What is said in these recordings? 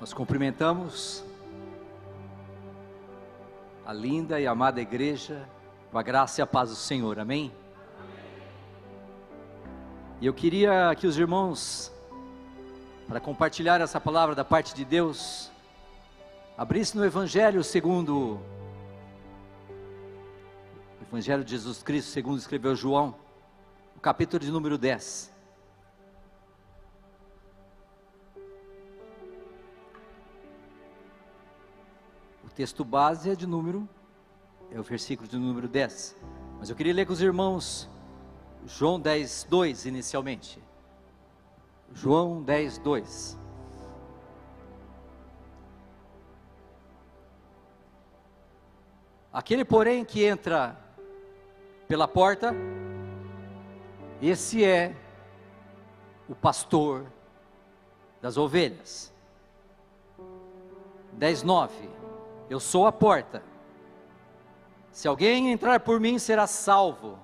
Nós cumprimentamos a linda e amada igreja com a graça e a paz do Senhor, amém? E eu queria que os irmãos, para compartilhar essa palavra da parte de Deus, abrissem no Evangelho segundo o Evangelho de Jesus Cristo, segundo escreveu João, o capítulo de número 10. Texto base é de número, é o versículo de número 10. Mas eu queria ler com os irmãos João 10, 2 inicialmente. João 10, 2. Aquele, porém, que entra pela porta, esse é o pastor das ovelhas. 10, 9. Eu sou a porta. Se alguém entrar por mim, será salvo.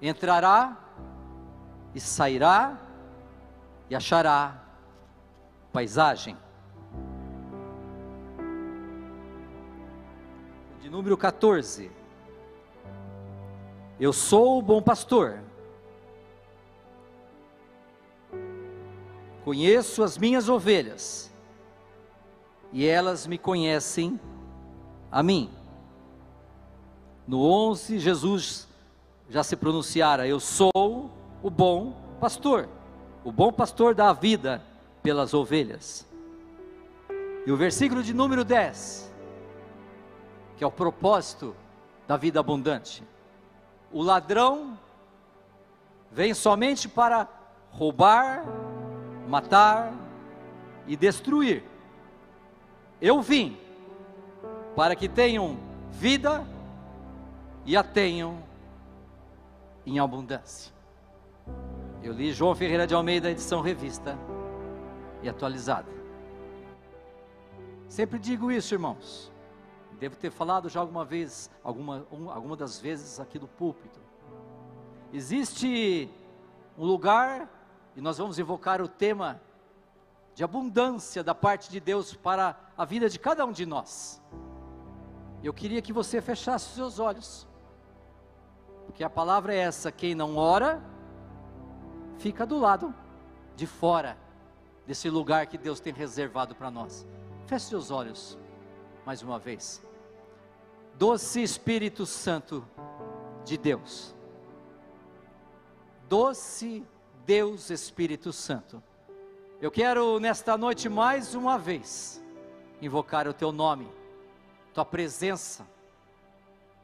Entrará e sairá e achará paisagem. De número 14. Eu sou o bom pastor. Conheço as minhas ovelhas e elas me conhecem a mim. No 11, Jesus já se pronunciara: Eu sou o bom pastor. O bom pastor dá a vida pelas ovelhas. E o versículo de número 10, que é o propósito da vida abundante. O ladrão vem somente para roubar, matar e destruir. Eu vim para que tenham vida e a tenham em abundância. Eu li João Ferreira de Almeida, edição revista e atualizada. Sempre digo isso, irmãos. Devo ter falado já alguma vez, alguma, um, alguma das vezes aqui do púlpito. Existe um lugar, e nós vamos invocar o tema de abundância da parte de Deus para a vida de cada um de nós. Eu queria que você fechasse os seus olhos, porque a palavra é essa: quem não ora, fica do lado de fora desse lugar que Deus tem reservado para nós. Feche seus olhos, mais uma vez. Doce Espírito Santo de Deus, doce Deus Espírito Santo eu quero nesta noite mais uma vez invocar o teu nome, tua presença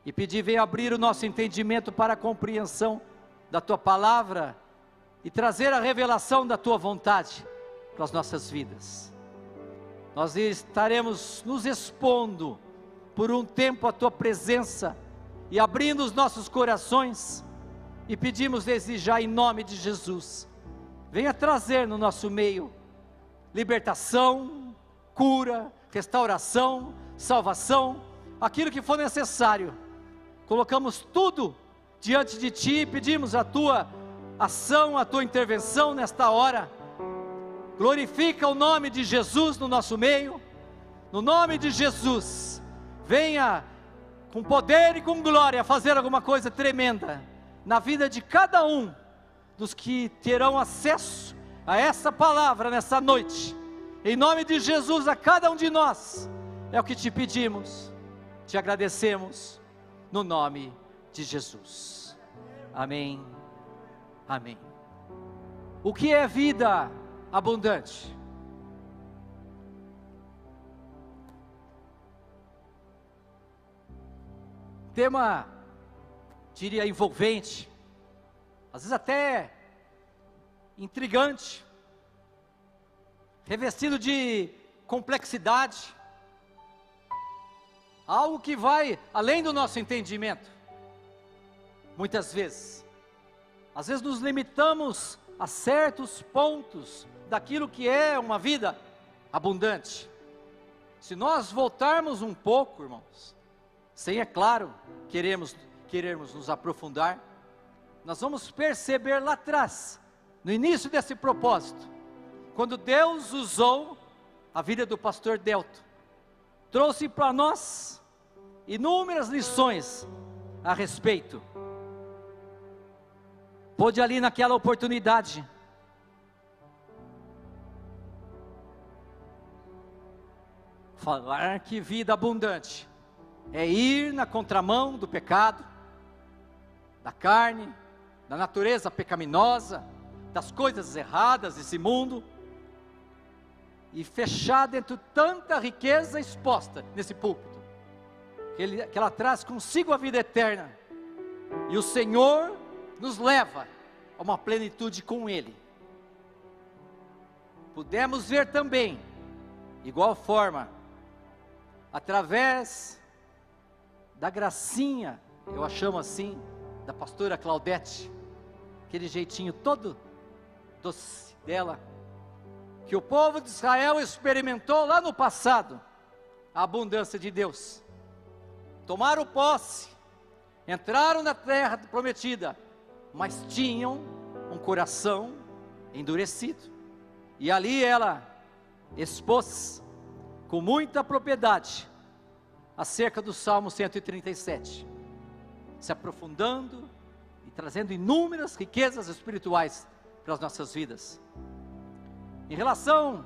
e pedir venha abrir o nosso entendimento para a compreensão da tua palavra e trazer a revelação da tua vontade para as nossas vidas. Nós estaremos nos expondo por um tempo a tua presença e abrindo os nossos corações e pedimos desejar em nome de Jesus venha trazer no nosso meio libertação, cura, restauração, salvação, aquilo que for necessário. Colocamos tudo diante de Ti e pedimos a Tua ação, a Tua intervenção nesta hora. Glorifica o nome de Jesus no nosso meio, no nome de Jesus, venha com poder e com glória fazer alguma coisa tremenda na vida de cada um dos que terão acesso a essa palavra nessa noite. Em nome de Jesus, a cada um de nós, é o que te pedimos, te agradecemos, no nome de Jesus. Amém. Amém. O que é vida abundante? Tema, diria, envolvente, às vezes até intrigante, revestido de complexidade, algo que vai além do nosso entendimento. Muitas vezes, às vezes nos limitamos a certos pontos daquilo que é uma vida abundante. Se nós voltarmos um pouco, irmãos, sem é claro queremos queremos nos aprofundar, nós vamos perceber lá atrás, no início desse propósito, quando Deus usou a vida do pastor Delto, trouxe para nós inúmeras lições a respeito. Pôde ali naquela oportunidade falar que vida abundante é ir na contramão do pecado, da carne, da natureza pecaminosa, das coisas erradas desse mundo, e fechar dentro de tanta riqueza exposta nesse púlpito, que, ele, que ela traz consigo a vida eterna, e o Senhor nos leva a uma plenitude com Ele. Pudemos ver também, igual forma, através da gracinha, eu a chamo assim, da pastora Claudete, aquele jeitinho todo doce dela, que o povo de Israel experimentou lá no passado, a abundância de Deus. Tomaram posse, entraram na terra prometida, mas tinham um coração endurecido. E ali ela expôs com muita propriedade acerca do Salmo 137, se aprofundando e trazendo inúmeras riquezas espirituais para as nossas vidas. Em relação,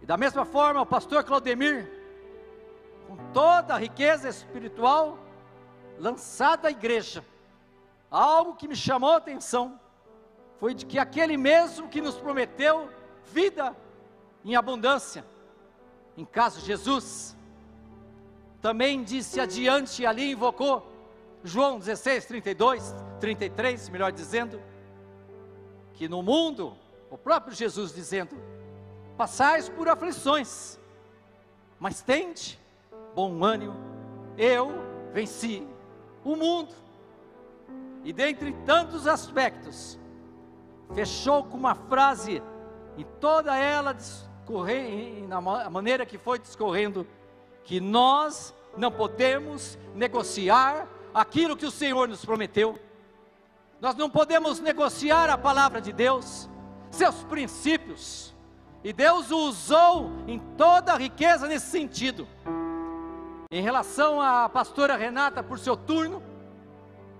e da mesma forma, o pastor Claudemir, com toda a riqueza espiritual lançada à igreja, algo que me chamou a atenção foi de que aquele mesmo que nos prometeu vida em abundância, em caso Jesus, também disse adiante ali, invocou João 16, 32, 33, melhor dizendo, que no mundo, o próprio Jesus dizendo, passais por aflições, mas tende bom ânimo, eu venci o mundo. E dentre tantos aspectos, fechou com uma frase, e toda ela discorrer, na maneira que foi discorrendo, que nós não podemos negociar aquilo que o Senhor nos prometeu. Nós não podemos negociar a palavra de Deus, seus princípios. E Deus o usou em toda a riqueza nesse sentido. Em relação à pastora Renata, por seu turno,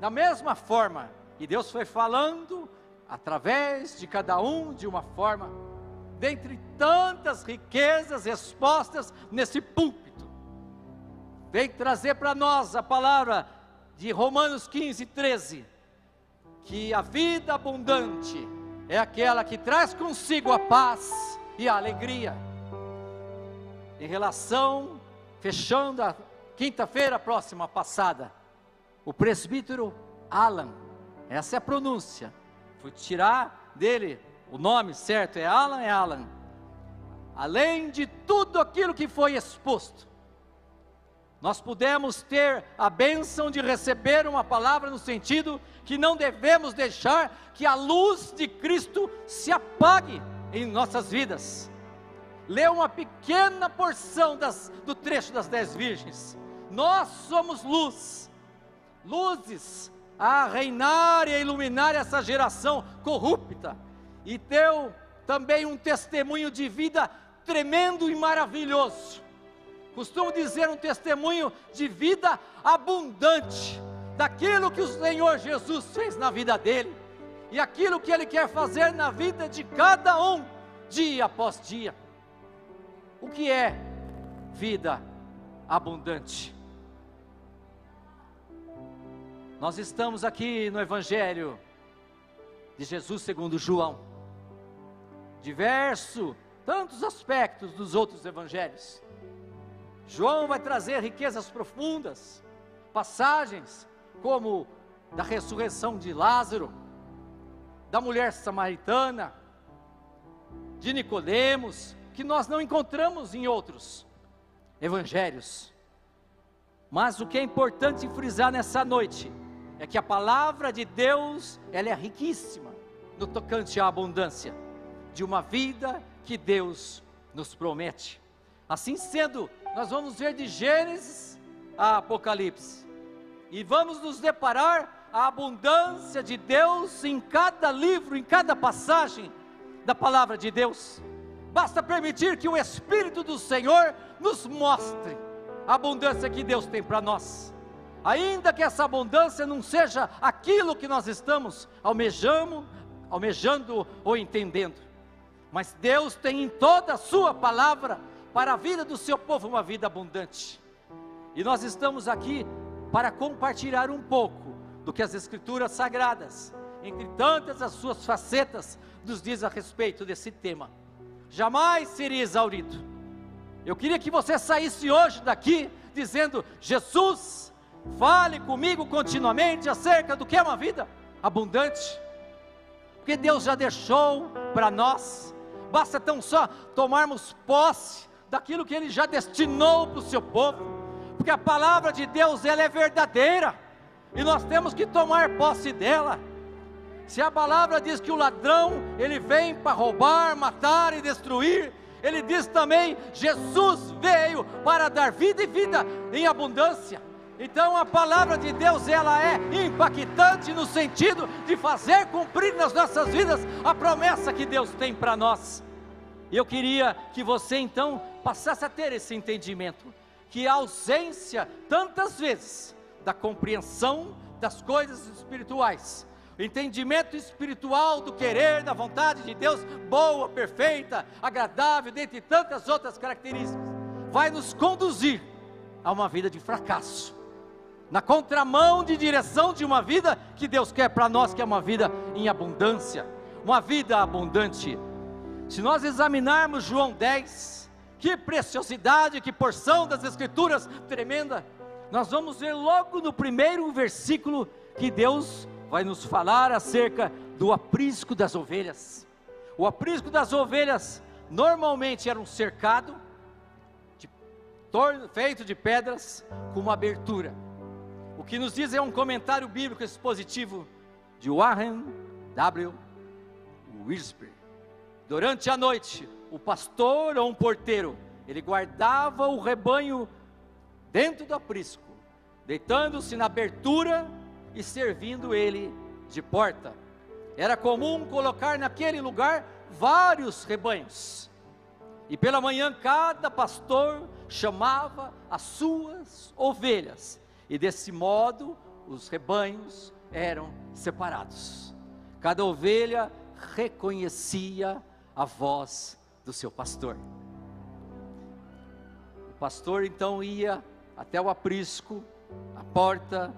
da mesma forma, e Deus foi falando através de cada um de uma forma, dentre tantas riquezas expostas nesse púlpito, vem trazer para nós a palavra de Romanos 15, 13, que a vida abundante é aquela que traz consigo a paz e a alegria. Em relação, fechando a quinta-feira próxima passada, o presbítero Alan, essa é a pronúncia, fui tirar dele o nome certo, é Alan, é Alan. Além de tudo aquilo que foi exposto, nós pudemos ter a bênção de receber uma palavra no sentido que não devemos deixar que a luz de Cristo se apague em nossas vidas. Lê uma pequena porção das, do trecho das dez virgens. Nós somos luz, luzes a reinar e a iluminar essa geração corrupta, e teu também um testemunho de vida tremendo e maravilhoso costumo dizer um testemunho de vida abundante, daquilo que o Senhor Jesus fez na vida dele, e aquilo que Ele quer fazer na vida de cada um, dia após dia. O que é vida abundante? Nós estamos aqui no Evangelho de Jesus segundo João, diverso, tantos aspectos dos outros evangelhos. João vai trazer riquezas profundas, passagens como da ressurreição de Lázaro, da mulher samaritana, de Nicodemos, que nós não encontramos em outros evangelhos. Mas o que é importante frisar nessa noite é que a palavra de Deus, ela é riquíssima no tocante à abundância de uma vida que Deus nos promete. Assim sendo, nós vamos ver de Gênesis a Apocalipse. E vamos nos deparar a abundância de Deus em cada livro, em cada passagem da palavra de Deus. basta permitir que o Espírito do Senhor nos mostre a abundância que Deus tem para nós. Ainda que essa abundância não seja aquilo que nós estamos almejando, almejando ou entendendo. Mas Deus tem em toda a sua palavra para a vida do seu povo uma vida abundante. E nós estamos aqui para compartilhar um pouco do que as escrituras sagradas, entre tantas as suas facetas, nos diz a respeito desse tema. Jamais seria exaurido. Eu queria que você saísse hoje daqui dizendo: Jesus, fale comigo continuamente acerca do que é uma vida abundante. Porque Deus já deixou para nós, basta tão só tomarmos posse daquilo que Ele já destinou para o seu povo, porque a palavra de Deus ela é verdadeira e nós temos que tomar posse dela. Se a palavra diz que o ladrão ele vem para roubar, matar e destruir, ele diz também: Jesus veio para dar vida e vida em abundância. Então a palavra de Deus ela é impactante no sentido de fazer cumprir nas nossas vidas a promessa que Deus tem para nós. Eu queria que você então passasse a ter esse entendimento que a ausência tantas vezes da compreensão das coisas espirituais, o entendimento espiritual do querer, da vontade de Deus, boa, perfeita, agradável, dentre tantas outras características, vai nos conduzir a uma vida de fracasso, na contramão de direção de uma vida que Deus quer para nós, que é uma vida em abundância, uma vida abundante. Se nós examinarmos João 10, que preciosidade, que porção das Escrituras tremenda nós vamos ver logo no primeiro versículo que Deus vai nos falar acerca do aprisco das ovelhas. O aprisco das ovelhas normalmente era um cercado de feito de pedras com uma abertura. O que nos diz é um comentário bíblico expositivo de Warren W. Wiersbe. Durante a noite, o pastor ou um porteiro, ele guardava o rebanho dentro do aprisco, deitando-se na abertura e servindo ele de porta. Era comum colocar naquele lugar vários rebanhos. E pela manhã cada pastor chamava as suas ovelhas, e desse modo os rebanhos eram separados. Cada ovelha reconhecia a voz do seu pastor. O pastor então ia até o aprisco, a porta,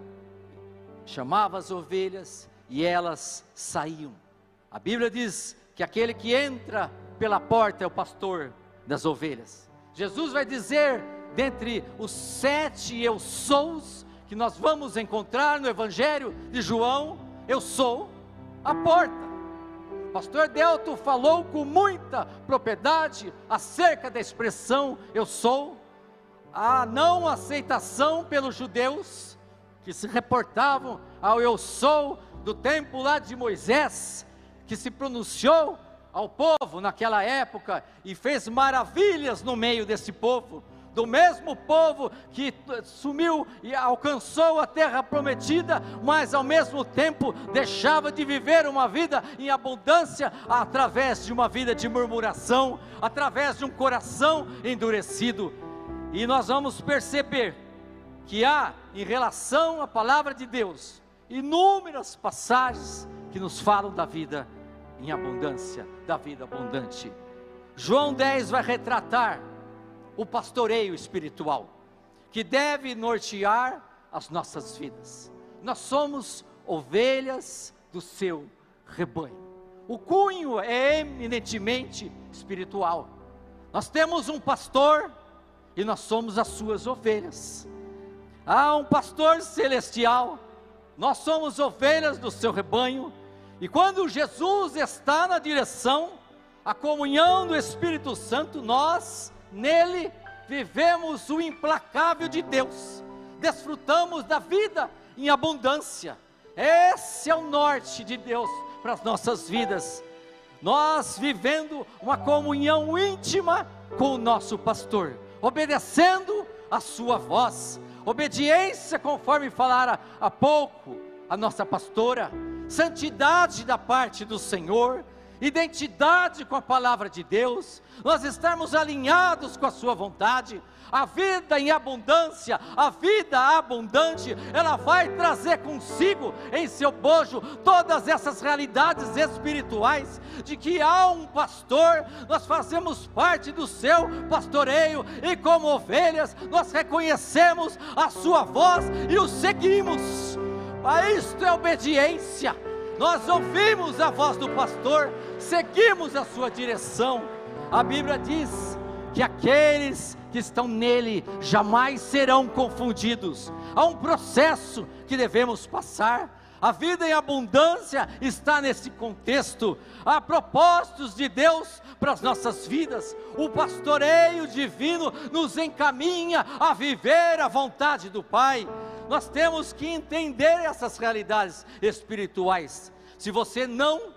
chamava as ovelhas e elas saíam. A Bíblia diz que aquele que entra pela porta é o pastor das ovelhas. Jesus vai dizer, dentre os sete eu sous que nós vamos encontrar no Evangelho de João, eu sou a porta. Pastor Delto falou com muita propriedade acerca da expressão eu sou a não aceitação pelos judeus que se reportavam ao eu sou do tempo lá de Moisés, que se pronunciou ao povo naquela época e fez maravilhas no meio desse povo, do mesmo povo que sumiu e alcançou a terra prometida, mas ao mesmo tempo deixava de viver uma vida em abundância através de uma vida de murmuração, através de um coração endurecido. E nós vamos perceber que há, em relação à palavra de Deus, inúmeras passagens que nos falam da vida em abundância, da vida abundante. João 10 vai retratar o pastoreio espiritual, que deve nortear as nossas vidas. Nós somos ovelhas do seu rebanho. O cunho é eminentemente espiritual. Nós temos um pastor e nós somos as suas ovelhas. Há um pastor celestial, nós somos ovelhas do seu rebanho, e quando Jesus está na direção, a comunhão do Espírito Santo, nós, nele, vivemos o implacável de Deus, desfrutamos da vida em abundância. Esse é o norte de Deus para as nossas vidas. Nós vivendo uma comunhão íntima com o nosso pastor obedecendo a sua voz. Obediência, conforme falara há pouco a nossa pastora, santidade da parte do Senhor, identidade com a palavra de Deus, nós estarmos alinhados com a Sua vontade, a vida em abundância, a vida abundante, ela vai trazer consigo em seu bojo todas essas realidades espirituais de que há um pastor, nós fazemos parte do seu pastoreio e como ovelhas nós reconhecemos a sua voz e o seguimos. Isto é obediência. Nós ouvimos a voz do pastor, seguimos a sua direção. A Bíblia diz que aqueles que estão nele jamais serão confundidos. Há um processo que devemos passar. A vida em abundância está nesse contexto. Há propósitos de Deus para as nossas vidas. O pastoreio divino nos encaminha a viver a vontade do Pai. Nós temos que entender essas realidades espirituais. Se você não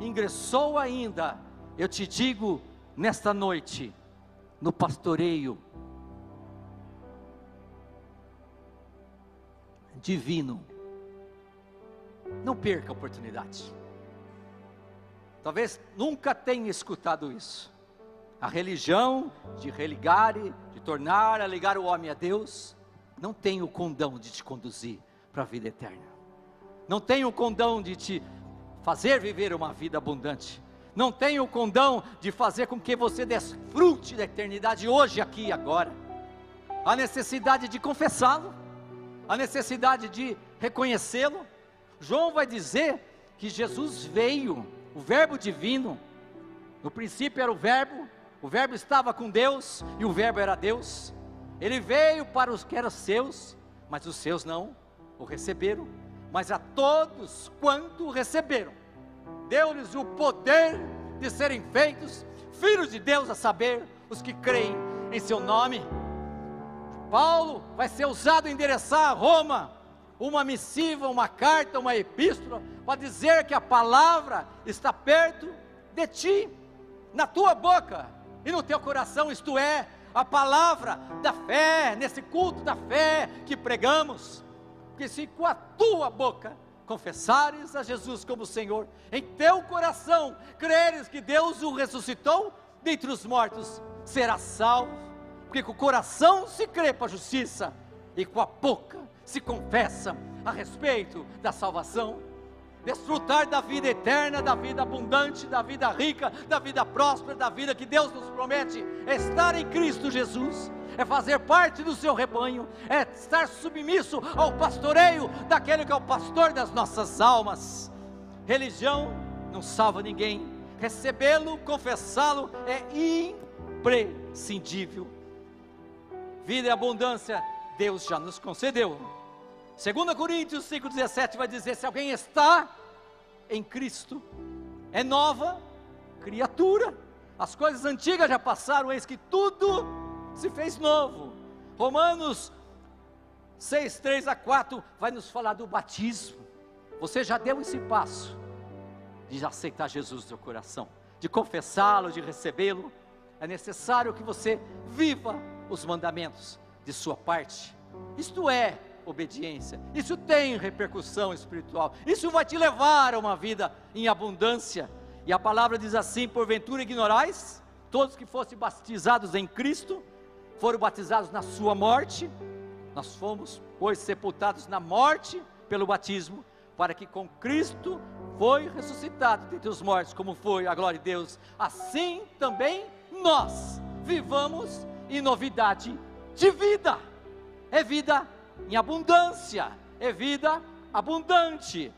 ingressou ainda, eu te digo nesta noite, no pastoreio divino. Não perca a oportunidade. Talvez nunca tenha escutado isso. A religião de religar, de tornar a ligar o homem a Deus, não tem o condão de te conduzir para a vida eterna. Não tem o condão de te fazer viver uma vida abundante não tem o condão de fazer com que você desfrute da eternidade hoje, aqui e agora. A necessidade de confessá-lo, a necessidade de reconhecê-lo. João vai dizer que Jesus veio, o Verbo divino. No princípio era o Verbo, o Verbo estava com Deus e o Verbo era Deus. Ele veio para os que eram seus, mas os seus não o receberam. Mas a todos quanto o receberam, deu-lhes o poder de serem feitos filhos de Deus, a saber, os que creem em seu nome. Paulo vai ser usado a endereçar a Roma uma missiva, uma carta, uma epístola, para dizer que a palavra está perto de ti, na tua boca e no teu coração, isto é, a palavra da fé, nesse culto da fé que pregamos, porque se com a tua boca confessares a Jesus como Senhor, em teu coração creres que Deus o ressuscitou dentre os mortos, será salvo, porque com o coração se crê para a justiça e com a boca se confessa a respeito da salvação. Desfrutar da vida eterna, da vida abundante, da vida rica, da vida próspera, da vida que Deus nos promete, é estar em Cristo Jesus é fazer parte do seu rebanho, é estar submisso ao pastoreio daquele que é o pastor das nossas almas. Religião não salva ninguém, recebê-lo, confessá-lo é imprescindível. Vida e abundância, Deus já nos concedeu. 2 Coríntios 5,17 vai dizer: se alguém está em Cristo, é nova criatura. As coisas antigas já passaram, eis que tudo se fez novo. Romanos 6, 3 a 4 vai nos falar do batismo. Você já deu esse passo de aceitar Jesus no seu coração, de confessá-lo, de recebê-lo. É necessário que você viva os mandamentos de sua parte. Isto é obediência. Isso tem repercussão espiritual. Isso vai te levar a uma vida em abundância. E a palavra diz assim: porventura ignorais, todos que fossem batizados em Cristo, foram batizados na sua morte, nós fomos, pois, sepultados na morte pelo batismo, para que com Cristo foi ressuscitado dentre os mortos, como foi a glória de Deus, assim também nós vivamos em novidade de vida, é vida em abundância, é vida abundante.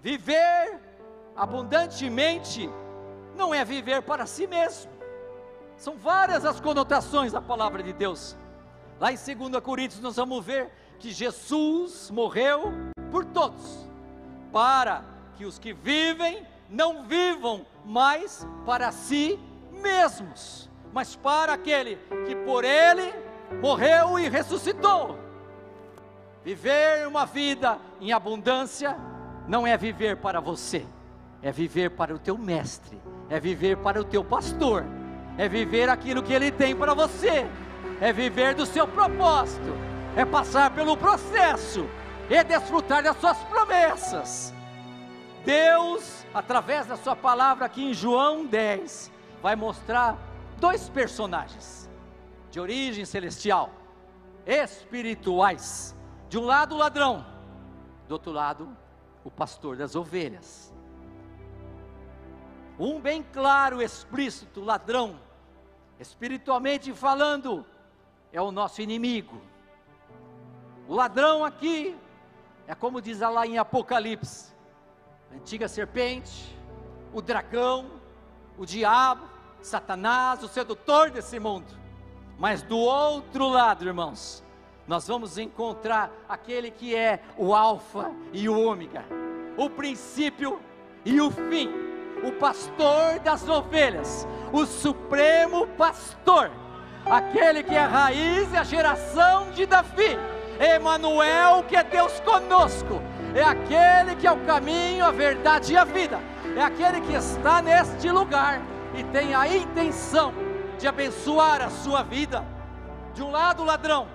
Viver abundantemente não é viver para si mesmo, são várias as conotações da palavra de Deus. Lá em 2 Coríntios nós vamos ver que Jesus morreu por todos, para que os que vivem não vivam mais para si mesmos, mas para aquele que por ele morreu e ressuscitou. Viver uma vida em abundância não é viver para você, é viver para o teu mestre, é viver para o teu pastor é viver aquilo que Ele tem para você, é viver do seu propósito, é passar pelo processo e desfrutar das suas promessas. Deus, através da Sua palavra aqui em João 10, vai mostrar dois personagens de origem celestial, espirituais. De um lado, o ladrão, do outro lado, o pastor das ovelhas. Um bem claro, explícito ladrão, espiritualmente falando, é o nosso inimigo. O ladrão aqui é como diz lá em Apocalipse: a antiga serpente, o dragão, o diabo, Satanás, o sedutor desse mundo. Mas do outro lado, irmãos, nós vamos encontrar aquele que é o Alfa e o Ômega, o princípio e o fim, o pastor das ovelhas, o supremo pastor, aquele que é a raiz e a geração de Davi, Emanuel, que é Deus conosco, é aquele que é o caminho, a verdade e a vida, é aquele que está neste lugar e tem a intenção de abençoar a sua vida. De um lado, o ladrão,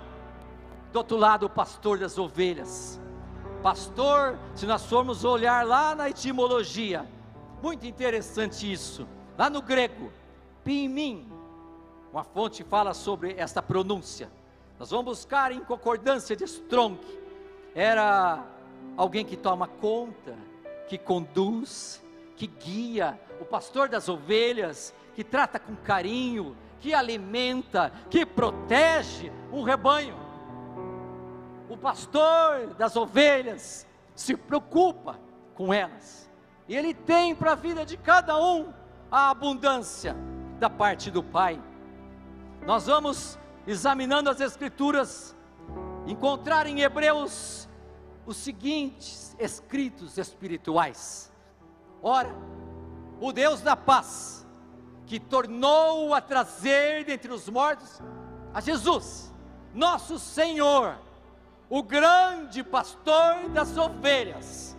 do outro lado, o pastor das ovelhas. Pastor, se nós formos olhar lá na etimologia, muito interessante isso, lá no grego, pimim, uma fonte fala sobre esta pronúncia. Nós vamos buscar em concordância de Strong. Era alguém que toma conta, que conduz, que guia, o pastor das ovelhas, que trata com carinho, que alimenta, que protege um rebanho. Pastor das ovelhas se preocupa com elas, e ele tem para a vida de cada um a abundância da parte do Pai. Nós vamos examinando as Escrituras, encontrar em Hebreus os seguintes escritos espirituais. Ora, o Deus da paz, que tornou a trazer dentre os mortos a Jesus, nosso Senhor, o grande pastor das ovelhas,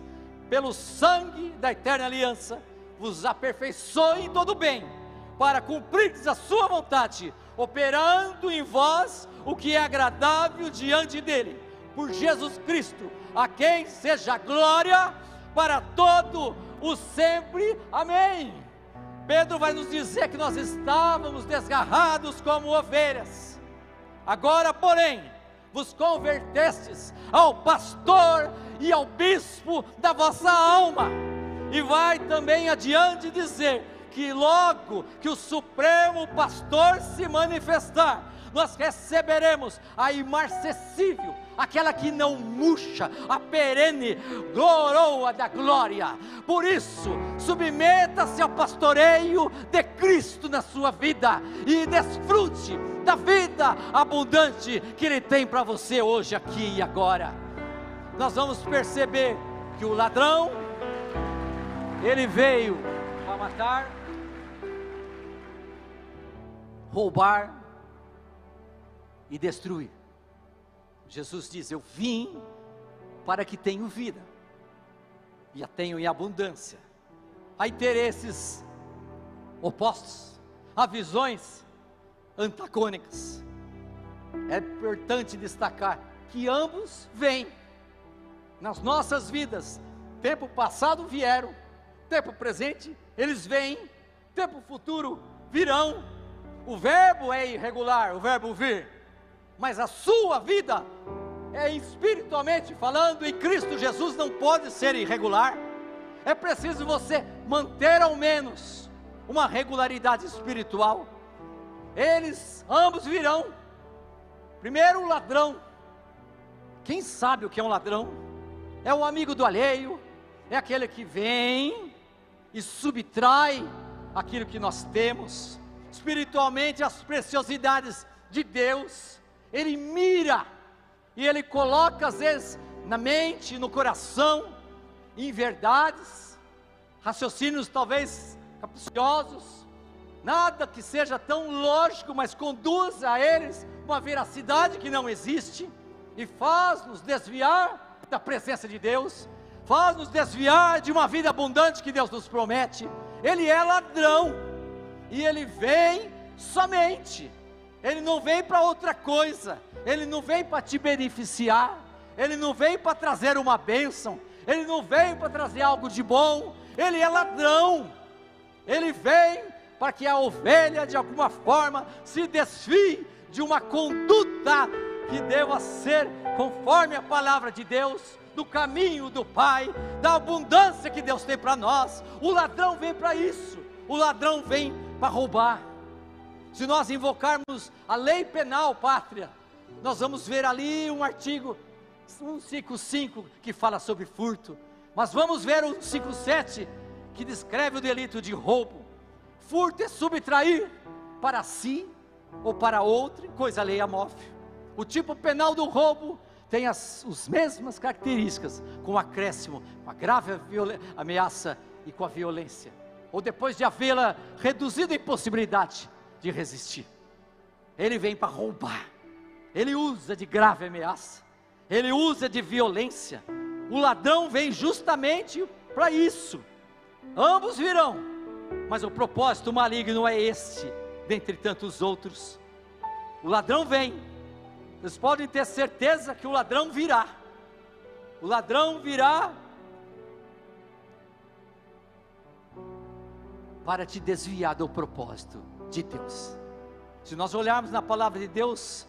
pelo sangue da eterna aliança, vos aperfeiçoe em todo bem, para cumprir a sua vontade, operando em vós o que é agradável diante dele, por Jesus Cristo, a quem seja glória para todo o sempre. Amém. Pedro vai nos dizer que nós estávamos desgarrados como ovelhas. Agora, porém, vos convertestes ao pastor e ao bispo da vossa alma. E vai também adiante dizer que logo que o supremo pastor se manifestar, nós receberemos a imarcessível, aquela que não murcha, a perene coroa da glória. Por isso, submeta-se ao pastoreio de Cristo na sua vida e desfrute da vida abundante que Ele tem para você hoje, aqui e agora. Nós vamos perceber que o ladrão, ele veio para matar, roubar e destruir. Jesus diz: Eu vim para que tenham vida e a tenham em abundância. Há interesses opostos, há visões antagônicas. É importante destacar que ambos vêm nas nossas vidas. Tempo passado vieram, tempo presente eles vêm, tempo futuro virão. O verbo é irregular, o verbo vir mas a sua vida é espiritualmente falando em Cristo Jesus não pode ser irregular. É preciso você manter ao menos uma regularidade espiritual. Eles ambos virão. Primeiro o ladrão. Quem sabe o que é um ladrão? É o amigo do alheio, é aquele que vem e subtrai aquilo que nós temos, espiritualmente as preciosidades de Deus ele mira e ele coloca às vezes na mente, no coração, em verdades, raciocínios talvez capciosos, nada que seja tão lógico, mas conduz a eles uma veracidade que não existe e faz-nos desviar da presença de Deus, faz-nos desviar de uma vida abundante que Deus nos promete. Ele é ladrão e ele vem somente ele não vem para outra coisa, ele não vem para te beneficiar, ele não vem para trazer uma bênção, ele não veio para trazer algo de bom, ele é ladrão. Ele vem para que a ovelha, de alguma forma, se desfie de uma conduta que deva ser conforme a palavra de Deus, do caminho do Pai, da abundância que Deus tem para nós. O ladrão vem para isso, o ladrão vem para roubar. Se nós invocarmos a lei penal pátria, nós vamos ver ali um artigo 155 que fala sobre furto, mas vamos ver o 157 que descreve o delito de roubo. Furto é subtrair para si ou para outro, coisa lei móvel. O tipo penal do roubo tem as, as mesmas características, com acréscimo, com a grave ameaça e com a violência, ou depois de havê-la reduzido a impossibilidade de resistir. Ele vem para roubar, ele usa de grave ameaça, ele usa de violência. O ladrão vem justamente para isso. Ambos virão, mas o propósito maligno é este, dentre tantos outros. O ladrão vem, vocês podem ter certeza que o ladrão virá. O ladrão virá para te desviar do propósito de Deus. Se nós olharmos na palavra de Deus,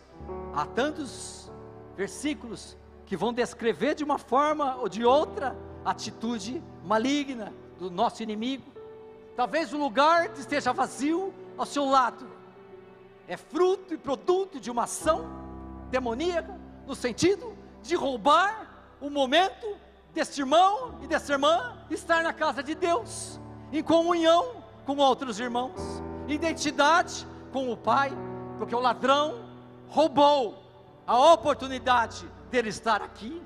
há tantos versículos que vão descrever de uma forma ou de outra a atitude maligna do nosso inimigo. Talvez o lugar esteja vazio ao seu lado, é fruto e produto de uma ação demoníaca, no sentido de roubar o momento deste irmão e dessa irmã estar na casa de Deus, em comunhão com outros irmãos identidade com o Pai, porque o ladrão roubou a oportunidade dele estar aqui.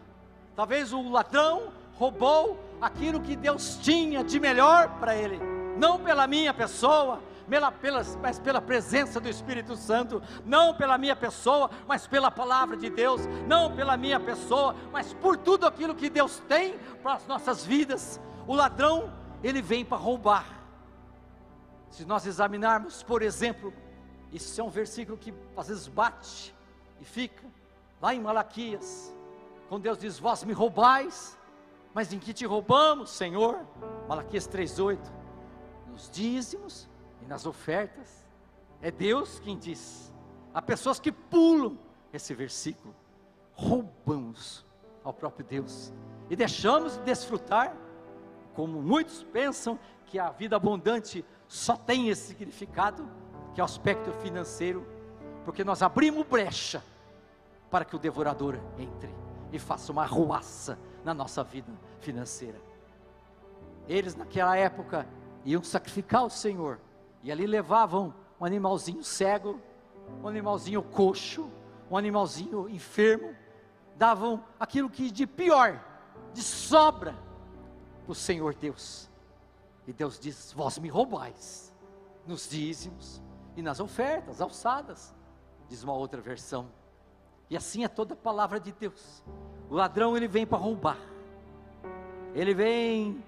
Talvez o ladrão roubou aquilo que Deus tinha de melhor para ele, não pela minha pessoa, pela, pela, mas pela presença do Espírito Santo, não pela minha pessoa, mas pela palavra de Deus, não pela minha pessoa, mas por tudo aquilo que Deus tem para as nossas vidas. O ladrão, ele vem para roubar, se nós examinarmos, por exemplo, isso é um versículo que às vezes bate e fica, lá em Malaquias, quando Deus diz: Vós me roubais, mas em que te roubamos, Senhor? Malaquias 3,8, nos dízimos e nas ofertas, é Deus quem diz. Há pessoas que pulam esse versículo, roubamos ao próprio Deus e deixamos de desfrutar, como muitos pensam que a vida abundante só tem esse significado, que é o aspecto financeiro, porque nós abrimos brecha para que o devorador entre e faça uma arruaça na nossa vida financeira. Eles naquela época iam sacrificar o Senhor, e ali levavam um animalzinho cego, um animalzinho coxo, um animalzinho enfermo, davam aquilo que de pior, de sobra, para o Senhor Deus. E Deus diz: Vós me roubais nos dízimos e nas ofertas alçadas, diz uma outra versão. E assim é toda a palavra de Deus. O ladrão ele vem para roubar, ele vem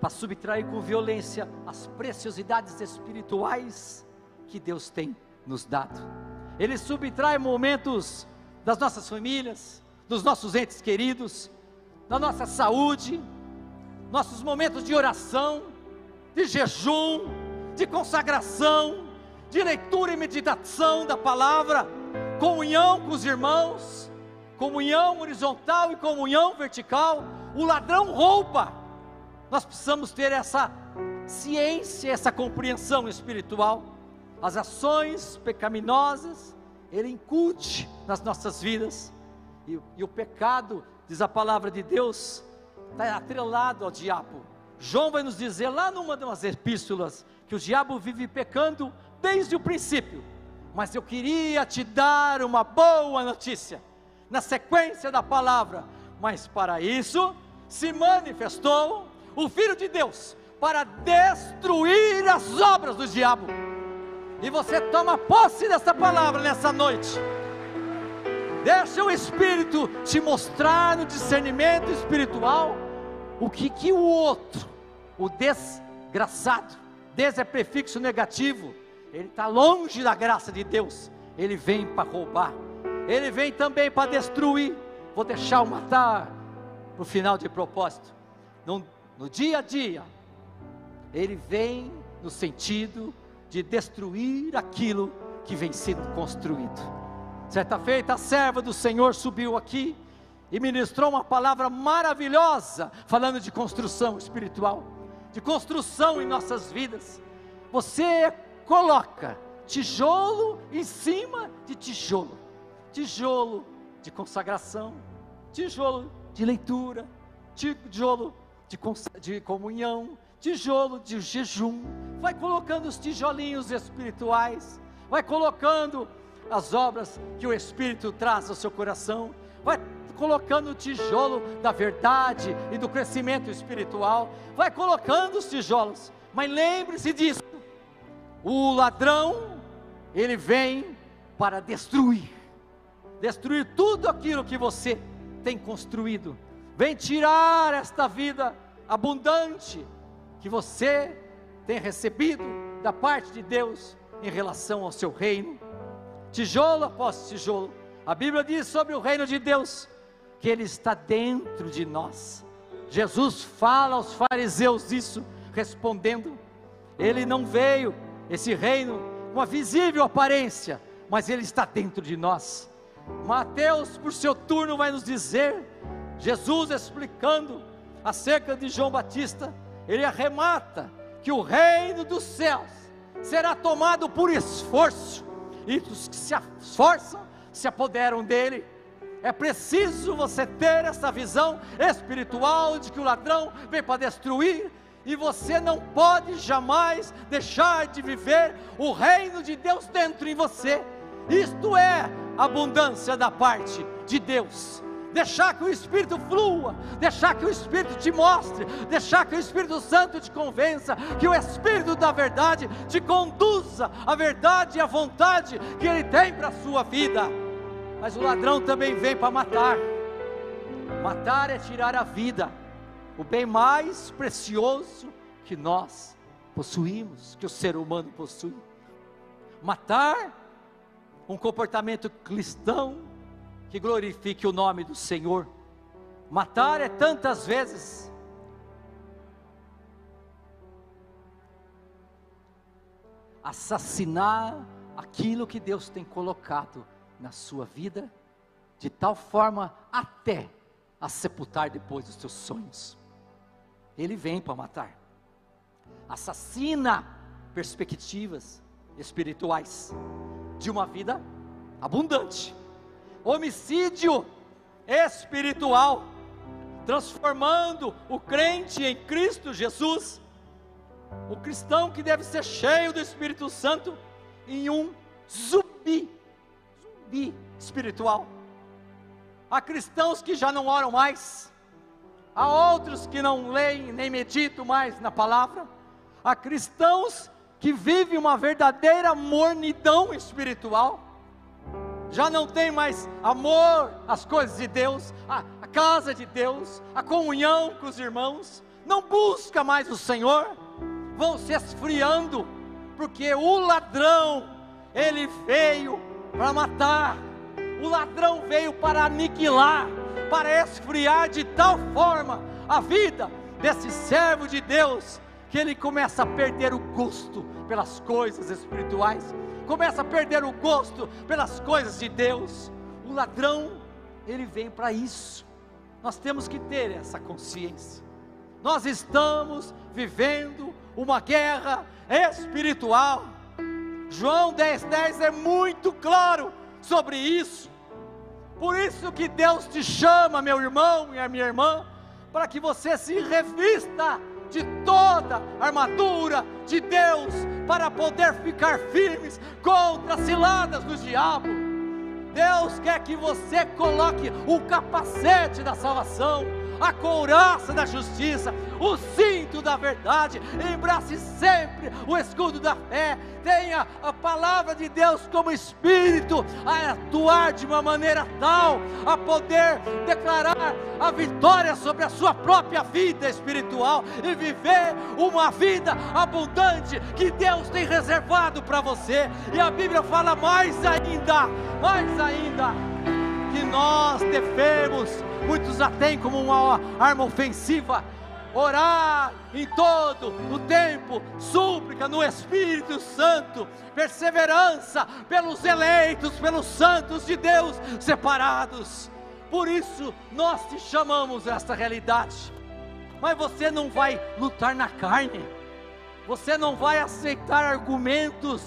para subtrair com violência as preciosidades espirituais que Deus tem nos dado. Ele subtrai momentos das nossas famílias, dos nossos entes queridos, da nossa saúde, nossos momentos de oração, de jejum, de consagração, de leitura e meditação da palavra, comunhão com os irmãos, comunhão horizontal e comunhão vertical. O ladrão rouba. Nós precisamos ter essa ciência, essa compreensão espiritual. As ações pecaminosas, ele incute nas nossas vidas. E, e o pecado, diz a palavra de Deus, está atrelado ao diabo. João vai nos dizer lá numa das epístolas que o diabo vive pecando desde o princípio. Mas eu queria te dar uma boa notícia, na sequência da palavra. Mas para isso se manifestou o Filho de Deus, para destruir as obras do diabo. E você toma posse dessa palavra nessa noite. Deixa o Espírito te mostrar no discernimento espiritual o que, que o outro, o desgraçado, des é prefixo negativo, ele está longe da graça de Deus, ele vem para roubar, ele vem também para destruir. Vou deixar o matar, para o final de propósito. No, no dia a dia, ele vem no sentido de destruir aquilo que vem sendo construído. Certa feita, a serva do Senhor subiu aqui e ministrou uma palavra maravilhosa, falando de construção espiritual, de construção em nossas vidas. Você coloca tijolo em cima de tijolo, tijolo de consagração, tijolo de leitura, tijolo de, de comunhão, tijolo de jejum, vai colocando os tijolinhos espirituais, vai colocando as obras que o Espírito traz ao seu coração, vai colocando o tijolo da verdade e do crescimento espiritual, vai colocando os tijolos, mas lembre-se disso: o ladrão, ele vem para destruir, destruir tudo aquilo que você tem construído, vem tirar esta vida abundante que você tem recebido da parte de Deus em relação ao seu reino, tijolo após tijolo. A Bíblia diz sobre o reino de Deus que ele está dentro de nós. Jesus fala aos fariseus isso, respondendo: Ele não veio, esse reino, uma visível aparência, mas ele está dentro de nós. Mateus, por seu turno, vai nos dizer, Jesus explicando acerca de João Batista, ele arremata que o reino dos céus será tomado por esforço, e os que se esforçam se apoderam dele. É preciso você ter essa visão espiritual de que o ladrão vem para destruir, e você não pode jamais deixar de viver o reino de Deus dentro em você. Isto é abundância da parte de Deus deixar que o Espírito flua, deixar que o Espírito te mostre, deixar que o Espírito Santo te convença, que o Espírito da verdade te conduza à verdade e à vontade que Ele tem para a sua vida. Mas o ladrão também vem para matar. Matar é tirar a vida, o bem mais precioso que nós possuímos, que o ser humano possui. Matar um comportamento cristão que glorifique o nome do Senhor. Matar é tantas vezes assassinar aquilo que Deus tem colocado na sua vida, de tal forma até a sepultar depois os seus sonhos. Ele vem para matar, assassina perspectivas espirituais de uma vida abundante homicídio espiritual, transformando o crente em Cristo Jesus, o cristão que deve ser cheio do Espírito Santo, em um zumbi, zumbi espiritual. Há cristãos que já não oram mais, há outros que não leem nem meditam mais na palavra, há cristãos que vivem uma verdadeira mornidão espiritual já não tem mais amor às coisas de Deus, a, a casa de Deus, a comunhão com os irmãos, não busca mais o Senhor, vão se esfriando, porque o ladrão, ele veio para matar, o ladrão veio para aniquilar, para esfriar de tal forma a vida desse servo de Deus, que ele começa a perder o gosto pelas coisas espirituais começa a perder o gosto pelas coisas de Deus. O ladrão, ele vem para isso. Nós temos que ter essa consciência. Nós estamos vivendo uma guerra espiritual. João 10,10 10 é muito claro sobre isso. Por isso que Deus te chama, meu irmão e a minha irmã, para que você se revista de toda a armadura de Deus para poder ficar firmes contra as ciladas do diabo. Deus quer que você coloque o capacete da salvação a couraça da justiça, o cinto da verdade, embrace sempre o escudo da fé, tenha a palavra de Deus como espírito, a atuar de uma maneira tal, a poder declarar a vitória sobre a sua própria vida espiritual e viver uma vida abundante que Deus tem reservado para você. E a Bíblia fala mais ainda, mais ainda que nós devemos, muitos a têm como uma arma ofensiva, orar em todo o tempo, súplica no Espírito Santo, perseverança pelos eleitos, pelos santos de Deus separados. Por isso nós te chamamos esta realidade. Mas você não vai lutar na carne. Você não vai aceitar argumentos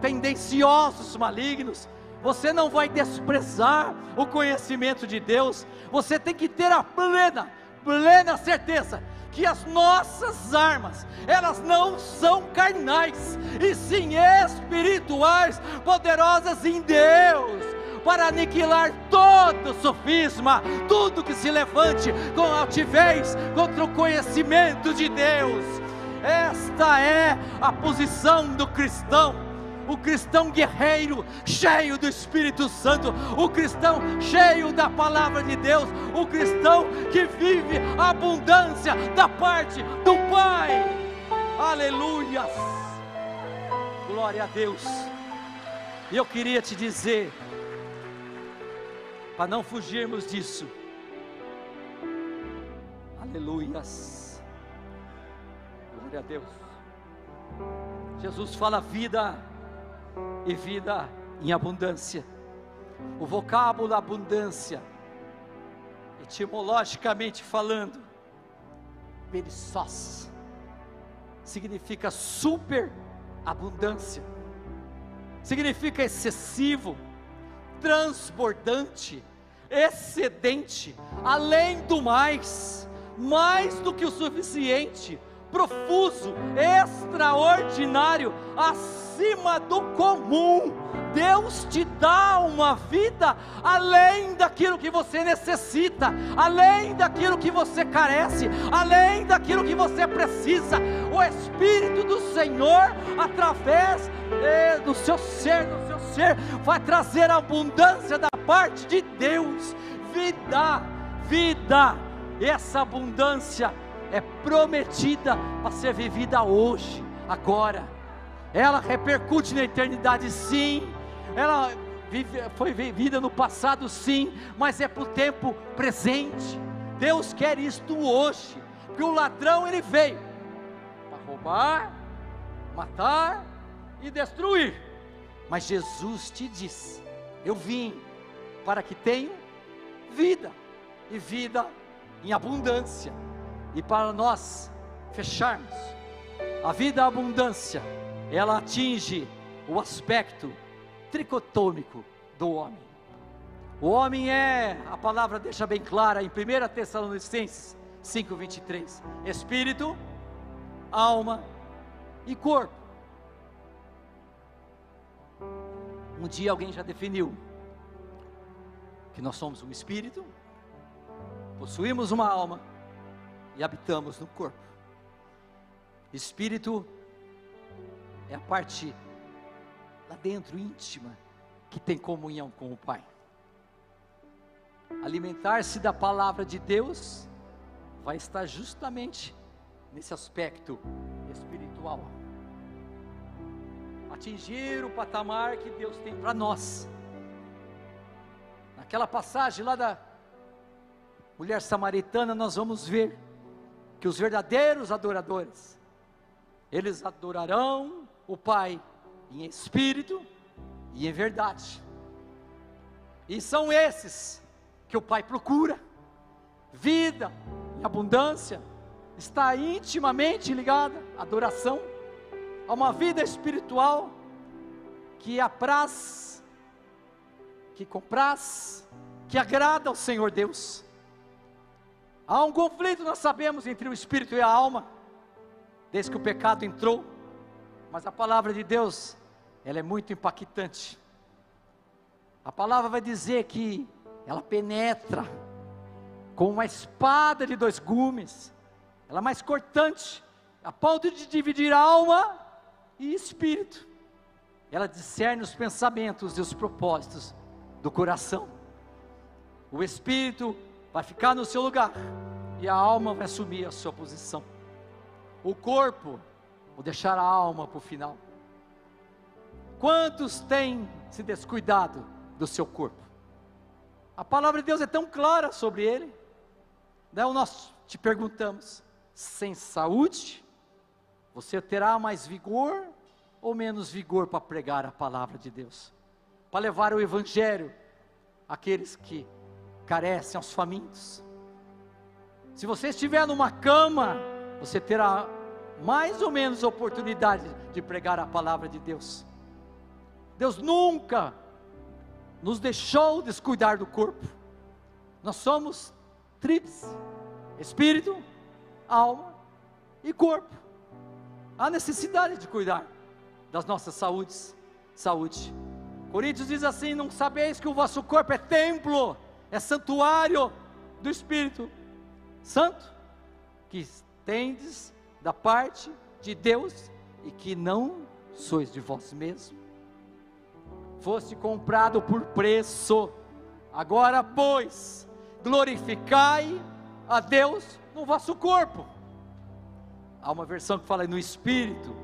tendenciosos, malignos. Você não vai desprezar o conhecimento de Deus. Você tem que ter a plena, plena certeza que as nossas armas, elas não são carnais, e sim espirituais, poderosas em Deus, para aniquilar todo sofisma, tudo que se levante com altivez contra o conhecimento de Deus. Esta é a posição do cristão o cristão guerreiro, cheio do Espírito Santo, o cristão cheio da palavra de Deus, o cristão que vive a abundância da parte do Pai. Aleluia! Glória a Deus. E eu queria te dizer, para não fugirmos disso, aleluias, glória a Deus. Jesus fala vida e vida em abundância. O vocábulo abundância, etimologicamente falando, berissos, significa super abundância, significa excessivo, transbordante, excedente, além do mais, mais do que o suficiente, profuso, extraordinário, acima do comum. Deus te dá uma vida além daquilo que você necessita, além daquilo que você carece, além daquilo que você precisa. O Espírito do Senhor, através eh, do seu ser, do seu ser, vai trazer abundância da parte de Deus. Vida, vida, essa abundância é prometida para ser vivida hoje, agora. Ela repercute na eternidade, sim. Ela vive, foi vivida no passado, sim, mas é para o tempo presente. Deus quer isto hoje, porque o ladrão ele veio para roubar, matar e destruir. Mas Jesus te diz: Eu vim para que tenham vida e vida em abundância. E para nós fecharmos, a vida abundância, ela atinge o aspecto tricotômico do homem. O homem é, a palavra deixa bem clara em 1 Tessalonicenses 5:23, espírito, alma e corpo. Um dia alguém já definiu que nós somos um espírito, possuímos uma alma habitamos no corpo. Espírito é a parte lá dentro íntima que tem comunhão com o Pai. Alimentar-se da palavra de Deus vai estar justamente nesse aspecto espiritual. Atingir o patamar que Deus tem para nós. Naquela passagem lá da mulher samaritana, nós vamos ver que os verdadeiros adoradores, eles adorarão o Pai em espírito e em verdade. E são esses que o Pai procura. Vida e abundância está intimamente ligada à adoração, a uma vida espiritual que apraz, que compraz, que agrada ao Senhor Deus. Há um conflito, nós sabemos, entre o espírito e a alma, desde que o pecado entrou, mas a palavra de Deus, ela é muito impactante. A palavra vai dizer que ela penetra com uma espada de dois gumes, ela é mais cortante, a ponto de dividir alma e espírito. Ela discerne os pensamentos e os propósitos do coração. O espírito vai ficar no seu lugar e a alma vai assumir a sua posição. O corpo, vou deixar a alma para o final. Quantos têm se descuidado do seu corpo? A palavra de Deus é tão clara sobre ele. Daí nós te perguntamos: sem saúde, você terá mais vigor ou menos vigor para pregar a palavra de Deus? Para levar o evangelho àqueles que carecem, aos famintos? Se você estiver numa cama, você terá mais ou menos oportunidade de pregar a palavra de Deus. Deus nunca nos deixou descuidar do corpo. Nós somos tríplice: espírito, alma e corpo. Há necessidade de cuidar das nossas saúdes, saúde. Coríntios diz assim: Não sabeis que o vosso corpo é templo, é santuário do Espírito Santo, que tendes da parte de Deus e que não sois de vós mesmos fosse comprado por preço. Agora, pois, glorificai a Deus no vosso corpo. Há uma versão que fala no espírito,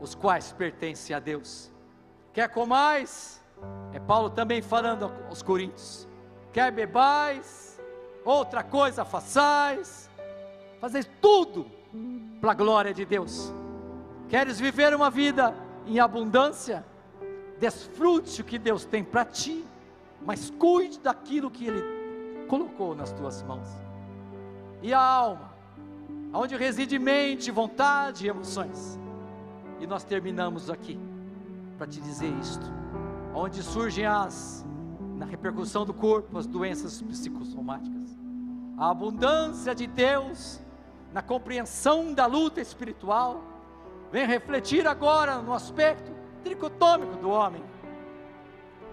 os quais pertencem a Deus. Quer comais? É Paulo também falando aos Coríntios. Quer bebais? Outra coisa façais? Fazeis tudo para a glória de Deus. Queres viver uma vida em abundância? desfrute o que Deus tem para ti, mas cuide daquilo que Ele colocou nas tuas mãos. E a alma, onde reside mente, vontade e emoções. E nós terminamos aqui para te dizer isto. Onde surgem as, na repercussão do corpo, as doenças psicossomáticas. A abundância de Deus na compreensão da luta espiritual vem refletir agora no aspecto tricotômico do homem.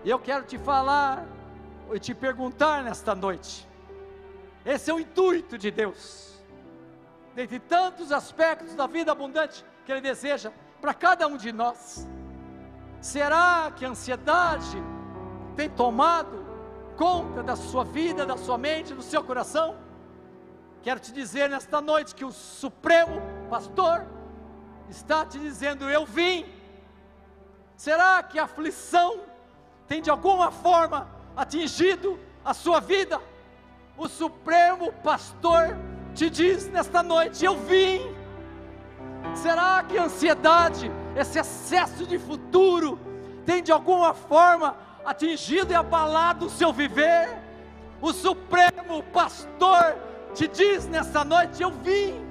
E eu quero te falar e te perguntar nesta noite. Esse é o intuito de Deus. Dentre tantos aspectos da vida abundante que Ele deseja para cada um de nós. Será que a ansiedade tem tomado conta da sua vida, da sua mente, do seu coração? Quero te dizer nesta noite que o Supremo Pastor está te dizendo: Eu vim Será que a aflição tem de alguma forma atingido a sua vida? O Supremo Pastor te diz nesta noite: Eu vim. Será que a ansiedade, esse excesso de futuro, tem de alguma forma atingido e abalado o seu viver? O Supremo Pastor te diz nesta noite: Eu vim.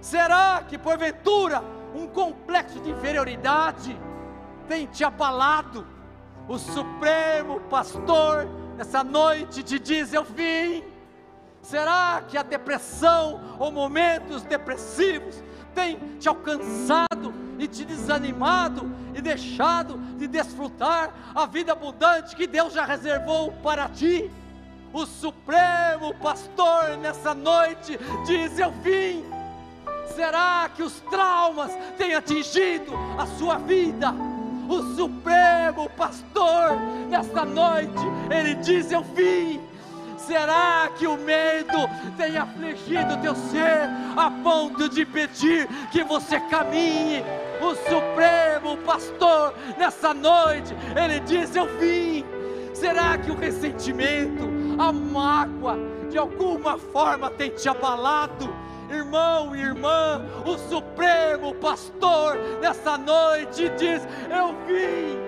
Será que porventura um complexo de inferioridade, tem te abalado. O Supremo Pastor, essa noite te diz: Eu vim. Será que a depressão ou momentos depressivos tem te alcançado e te desanimado e deixado de desfrutar a vida abundante que Deus já reservou para ti? O Supremo Pastor nessa noite diz: Eu vim. Será que os traumas têm atingido a sua vida? o Supremo Pastor, nesta noite, ele diz: Eu vim. Será que o medo tem afligido teu ser a ponto de pedir que você caminhe? O Supremo Pastor, nessa noite, ele diz: Eu vim. Será que o ressentimento, a mágoa, de alguma forma tem te abalado? irmão e irmã, o Supremo Pastor, nessa noite diz: Eu vim.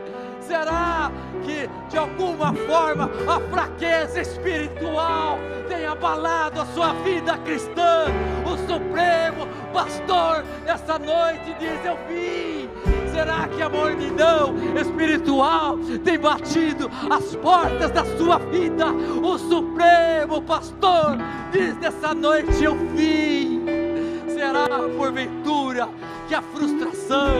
Será que de alguma forma a fraqueza espiritual tem abalado a sua vida cristã? O Supremo Pastor, nessa noite diz: Eu vim. Será que a mornidão espiritual tem batido as portas da sua vida? O Supremo Pastor diz nessa noite: Eu vim. Será porventura que a frustração,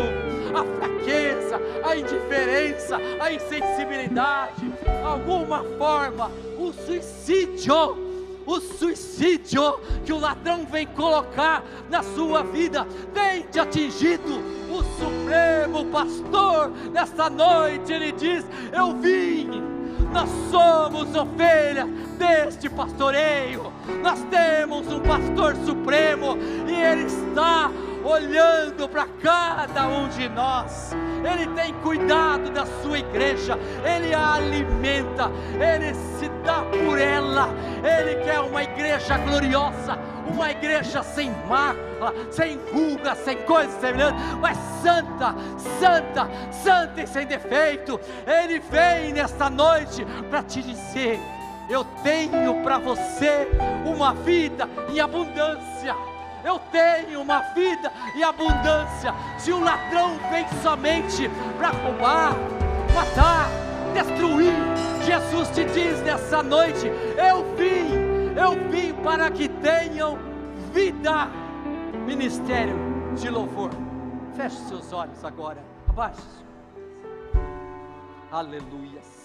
a fraqueza, a indiferença, a insensibilidade, alguma forma, o suicídio, o suicídio que o ladrão vem colocar na sua vida tem te atingido. O Supremo Pastor, nesta noite, ele diz: Eu vim. Nós somos ovelhas deste pastoreio. Nós temos um pastor supremo e ele está olhando para cada um de nós. Ele tem cuidado da sua igreja, Ele a alimenta, Ele se dá por ela. Ele quer uma igreja gloriosa, uma igreja sem mácula, sem ruga, sem coisa semelhante, mas santa, santa, santa e sem defeito. Ele vem nesta noite para te dizer: eu tenho para você uma vida em abundância. Eu tenho uma vida em abundância. Se o ladrão vem somente para roubar, matar, destruir, Jesus te diz nessa noite: Eu vim, eu vim para que tenham vida. Ministério de louvor. Feche seus olhos agora. Abaixe. Aleluia.